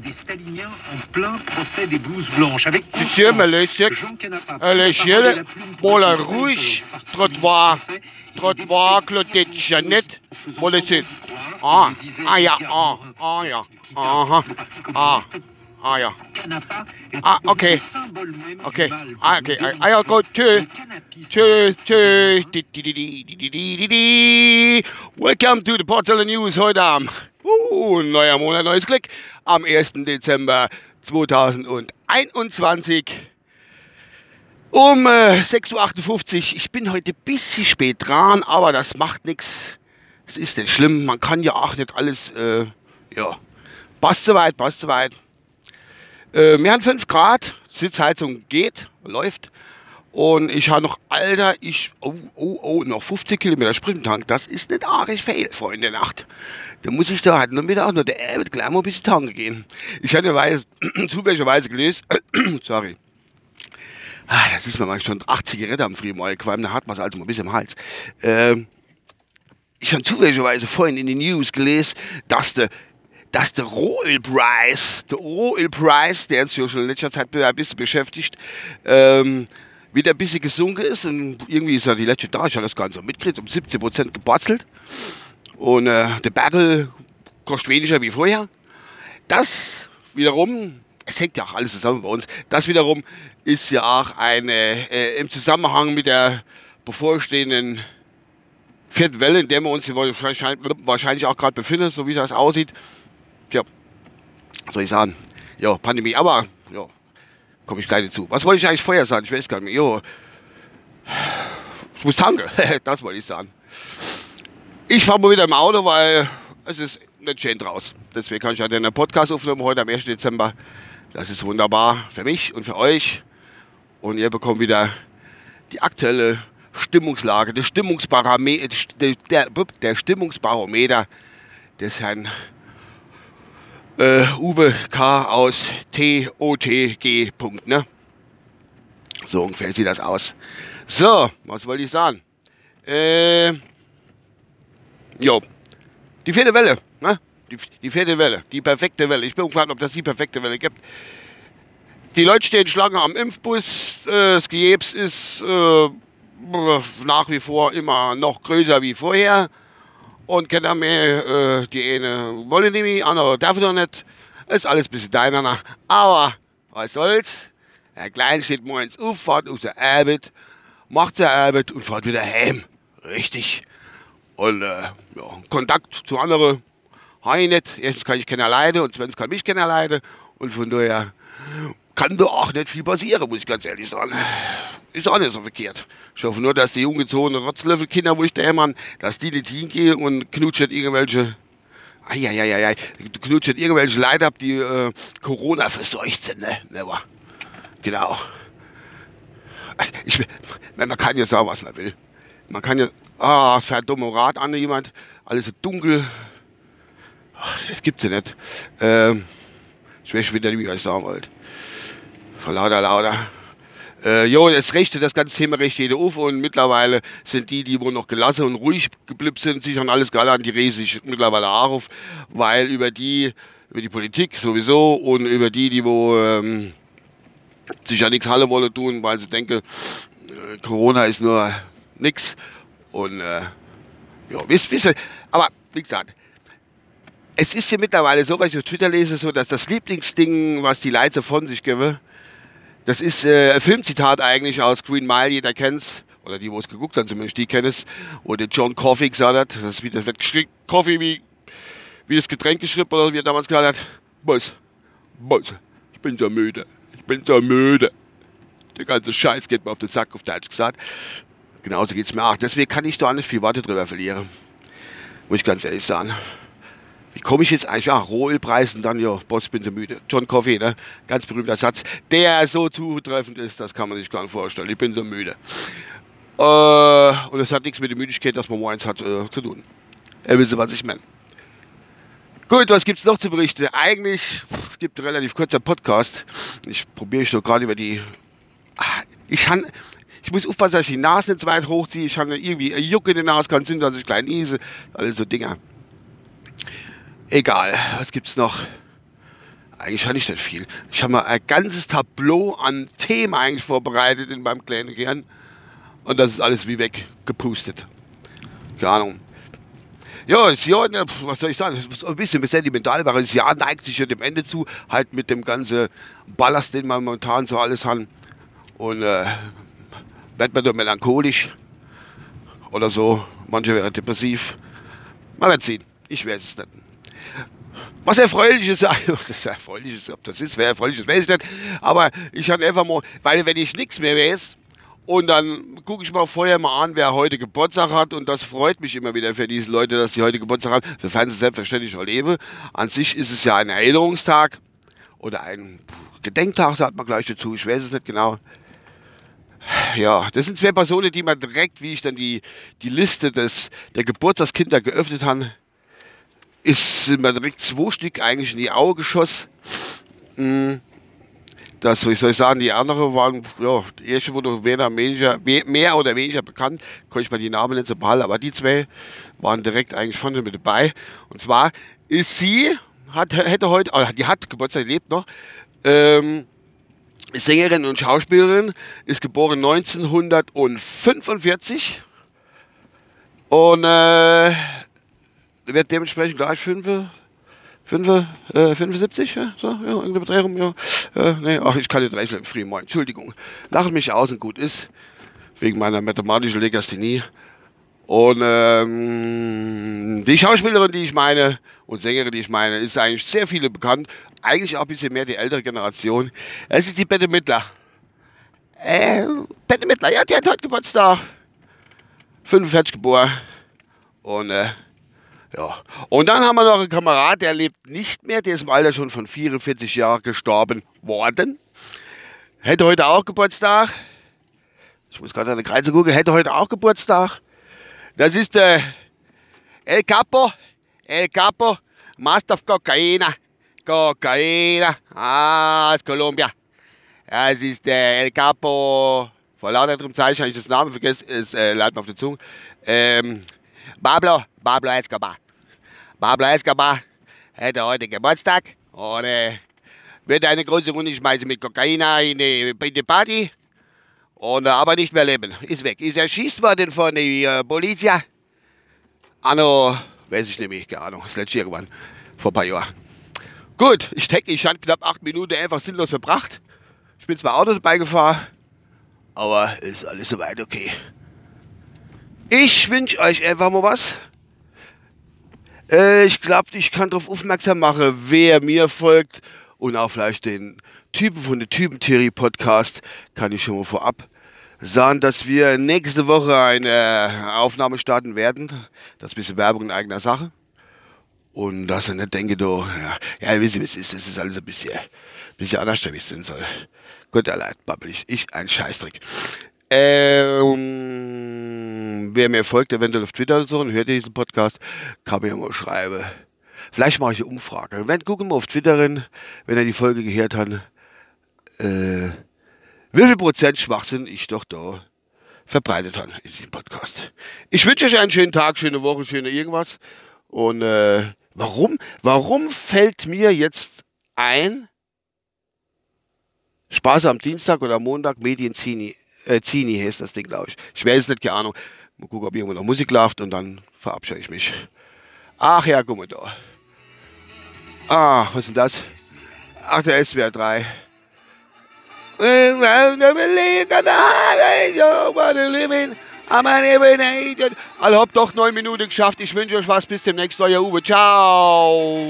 des staliniens en plein procès des blouses blanches. Avec Monsieur euh, pour la rouge, trottoir, trottoir, cloté de Jeannette, le. Ah, ah, ah, ah, ah, ah, ah. Ah, ok. Ok. Ah, ok. I'll go to, to, Welcome to the Portland News, Hoydam. Uh, neuer Monat, neues Glück, am 1. Dezember 2021. Um äh, 6.58 Uhr. Ich bin heute ein bisschen spät dran, aber das macht nichts. Es ist nicht schlimm. Man kann ja auch nicht alles. Äh, ja. Passt soweit, passt soweit. Äh, wir haben 5 Grad. Sitzheizung geht, läuft. Und ich habe noch, Alter, ich. Oh, oh, oh, noch 50 Kilometer Sprintank. Das ist nicht arg viel, Freunde, Nacht. Da muss ich da halt nur wieder auch noch der wird gleich mal ein bisschen tanken gehen. Ich hatte weiß, zufälligerweise gelesen. sorry. Ah, das ist mir mal schon acht Zigaretten am Frühmorgen qualm, da hat man es also mal ein bisschen im Hals. Ähm, ich habe zufälligerweise vorhin in den News gelesen, dass der dass der Rohölpreis, der Rohölpreis, der uns ja schon in letzter Zeit ein bisschen beschäftigt, ähm, wieder ein bisschen gesunken ist. Und irgendwie ist ja die letzte Tage, ich habe das Ganze mitgekriegt, um 17% gebatzelt. Und äh, der Battle kostet weniger wie vorher. Das wiederum, es hängt ja auch alles zusammen bei uns, das wiederum ist ja auch eine, äh, im Zusammenhang mit der bevorstehenden vierten Welle, in der wir uns wahrscheinlich, auch gerade befinden, so wie das aussieht. Tja, soll ich sagen? Ja, Pandemie, aber ja, komme ich gleich dazu. Was wollte ich eigentlich vorher sagen? Ich weiß gar nicht mehr. Jo, ich muss tanken, das wollte ich sagen. Ich fahre mal wieder im Auto, weil es ist nicht schön draus. Deswegen kann ich ja den Podcast aufnehmen heute am 1. Dezember. Das ist wunderbar für mich und für euch. Und ihr bekommt wieder die aktuelle Stimmungslage, der Stimmungsbarometer, der, der, der Stimmungsbarometer des Herrn äh, Uwe K. aus TOTG. Ne? So ungefähr sieht das aus. So, was wollte ich sagen? Äh, jo, die vierte Welle, ne? Die, die vierte Welle, die perfekte Welle. Ich bin gespannt, ob das die perfekte Welle gibt. Die Leute stehen Schlange am Impfbus. Äh, das Gejebs ist äh, nach wie vor immer noch größer wie vorher. Und keiner mehr, äh, die eine wollen nicht mehr, andere darf noch nicht. Ist alles ein bisschen deiner. Aber was soll's? Der Kleine steht morgens auf, fährt aus der Arbeit, macht seine Arbeit und fährt wieder heim. Richtig. Und äh, ja, Kontakt zu anderen habe ich nicht. Erstens kann ich keiner leiden und zweitens kann mich keiner leiden. Und von daher kann da auch nicht viel passieren, muss ich ganz ehrlich sagen. Ist auch nicht so verkehrt. Ich hoffe nur, dass die ungezogenen Rotzlöffelkinder, wo ich da immer, dass die nicht hingehen und knutschen irgendwelche, eieieiei, knutschen irgendwelche Leute ab, die äh, Corona verseucht sind, ne? Never. Genau. Ich, man kann ja sagen, was man will. Man kann ja, ah, fährt dummer Rad an jemand, alles so dunkel. Das gibt's ja nicht. Ähm, ich weiß wieder wie ich sagen wollte. Von lauter, lauter. Äh, jo, es richtet das ganze Thema recht jeder auf und mittlerweile sind die, die wohl noch gelassen und ruhig geblieben sind, sich an alles gehalten, die regen sich mittlerweile auch auf, weil über die, über die Politik sowieso und über die, die wo ähm, sich ja nichts Halle wollen tun, weil sie denken, äh, Corona ist nur nix und äh, ja, wisst, wisst aber wie gesagt, es ist ja mittlerweile so, was ich auf Twitter lese, so, dass das Lieblingsding, was die Leute von sich geben, das ist äh, ein Filmzitat eigentlich aus Green Mile, jeder kennt's. Oder die, wo es geguckt haben, zumindest die kennen es. Wo der John Coffey gesagt hat, das, ist wie, das wird geschrieben, Coffee wie, wie das Getränk geschrieben, oder wie er damals gesagt hat, Boss, Boss, ich bin so müde, ich bin so müde. Der ganze Scheiß geht mir auf den Sack, auf Deutsch gesagt. Genauso geht's mir auch. Deswegen kann ich da nicht viel Worte drüber verlieren. Muss ich ganz ehrlich sagen. Wie komme ich jetzt eigentlich? Ja, Rohölpreis und dann, ja, Boss, bin so müde. John Coffey, ne? Ganz berühmter Satz, der so zutreffend ist, das kann man sich gar nicht vorstellen. Ich bin so müde. Äh, und es hat nichts mit der Müdigkeit, dass man morgens hat, äh, zu tun. Ihr wisst, was ich meine. Gut, was gibt's noch zu berichten? Eigentlich, es gibt einen relativ kurzer Podcast. Ich probiere ich doch gerade über die. Ah, Ich kann. Ich muss aufpassen, dass ich die Nase nicht zu weit hochziehe. Ich habe irgendwie einen Juck in der Nase, kann sein, dass ich klein niese. Alles so Dinger. Egal, was gibt's noch? Eigentlich habe ich nicht viel. Ich habe mal ein ganzes Tableau an Themen eigentlich vorbereitet in meinem kleinen Gehirn. Und das ist alles wie weggepustet. Keine Ahnung. Ja, das Jahr, ne, was soll ich sagen, ein bisschen sentimental, weil das Jahr neigt sich ja dem Ende zu, halt mit dem ganzen Ballast, den wir momentan so alles haben. Und äh, wird man doch melancholisch oder so. Manche wären depressiv. Man wird sehen. Ich weiß es nicht. Was erfreuliches, was ist erfreuliches, ob das ist, wer erfreuliches, weiß ich nicht. Aber ich hatte einfach mal, weil wenn ich nichts mehr weiß, und dann gucke ich mal vorher mal an, wer heute Geburtstag hat. Und das freut mich immer wieder für diese Leute, dass sie heute Geburtstag haben, sofern sie selbstverständlich noch leben. An sich ist es ja ein Erinnerungstag oder ein Gedenktag, sagt man gleich dazu. Ich weiß es nicht genau. Ja, das sind zwei Personen, die man direkt, wie ich dann die, die Liste des, der Geburtstagskinder geöffnet habe, ist mir direkt zwei Stück eigentlich in die Augen geschossen. Mhm das, wie soll ich sagen, die anderen waren, ja, die erste wurde weniger, mehr oder weniger bekannt, konnte ich mal die Namen nicht so behalten, aber die zwei waren direkt eigentlich vorne mit dabei. Und zwar ist sie, hat, hätte heute, oh, die hat Geburtstag, lebt noch, ähm, Sängerin und Schauspielerin, ist geboren 1945 und äh, wird dementsprechend gleich fünf, 5, äh, 75, ja, so, ja, irgendeine rum, ja. Äh, nee, ach, ich kann nicht rechnen, Friedemann, Entschuldigung. Lachen mich aus und gut ist, wegen meiner mathematischen Legasthenie. Und ähm, die Schauspielerin, die ich meine, und Sängerin, die ich meine, ist eigentlich sehr viele bekannt. Eigentlich auch ein bisschen mehr die ältere Generation. Es ist die Bette Mittler. Äh, Bette Mittler, ja, die hat heute Geburtstag. 45 geboren. Und äh, ja. Und dann haben wir noch einen Kamerad, der lebt nicht mehr, der ist im Alter schon von 44 Jahren gestorben worden. Hätte heute auch Geburtstag. Ich muss gerade an der Kreise gucken, hätte heute auch Geburtstag. Das ist der El Capo, El Capo, Master of Cocaina. Cocaina, ah, aus Kolumbia. Ja, es ist der El Capo, vor lauter drum Zeichen habe ich das Namen vergessen, es äh, leidet mir auf der Zunge. Ähm, Pablo, Pablo Escobar. Pablo Escobar hätte heute Geburtstag und äh, wird eine große Runde schmeißen mit Kokain in die, in die Party und äh, aber nicht mehr leben. Ist weg. Ist erschießt worden von der äh, Polizei. Anno, weiß ich nämlich, keine Ahnung, das letzte irgendwann, vor ein paar Jahren. Gut, ich denke, ich habe knapp acht Minuten einfach sinnlos verbracht. Ich bin zwar Auto dabei gefahren, aber ist alles soweit okay. Ich wünsche euch einfach mal was. Äh, ich glaube, ich kann darauf aufmerksam machen, wer mir folgt und auch vielleicht den Typen von der Typentheorie Podcast kann ich schon mal vorab sagen, dass wir nächste Woche eine Aufnahme starten werden. Das ist ein bisschen Werbung in eigener Sache. Und dass ich nicht denke, du, ja, ja, wisst ihr, es ist, es ist alles ein bisschen, bisschen anders, wie es sein soll. Gott erleid, babbel ich, ich ein Scheißdreck. Ähm, wer mir folgt, eventuell auf Twitter oder so und hört diesen Podcast, kann mir mal schreiben. Vielleicht mache ich eine Umfrage. Wenn, gucken wir auf Twitter rein, wenn er die Folge gehört hat, äh, wie viel Prozent Schwachsinn ich doch da verbreitet habe in diesem Podcast. Ich wünsche euch einen schönen Tag, schöne Woche, schöne irgendwas. Und äh, warum, warum fällt mir jetzt ein, Spaß am Dienstag oder Montag Medienzini äh, Zini heißt das Ding, glaube ich. Ich weiß es nicht, keine Ahnung. Mal gucken, ob irgendwo noch Musik läuft und dann verabschiede ich mich. Ach ja, guck mal da. Ah, was ist denn das? Ach, der SWR 3. Also hab doch neun Minuten geschafft. Ich wünsche euch was. Bis demnächst, euer Uwe. Ciao.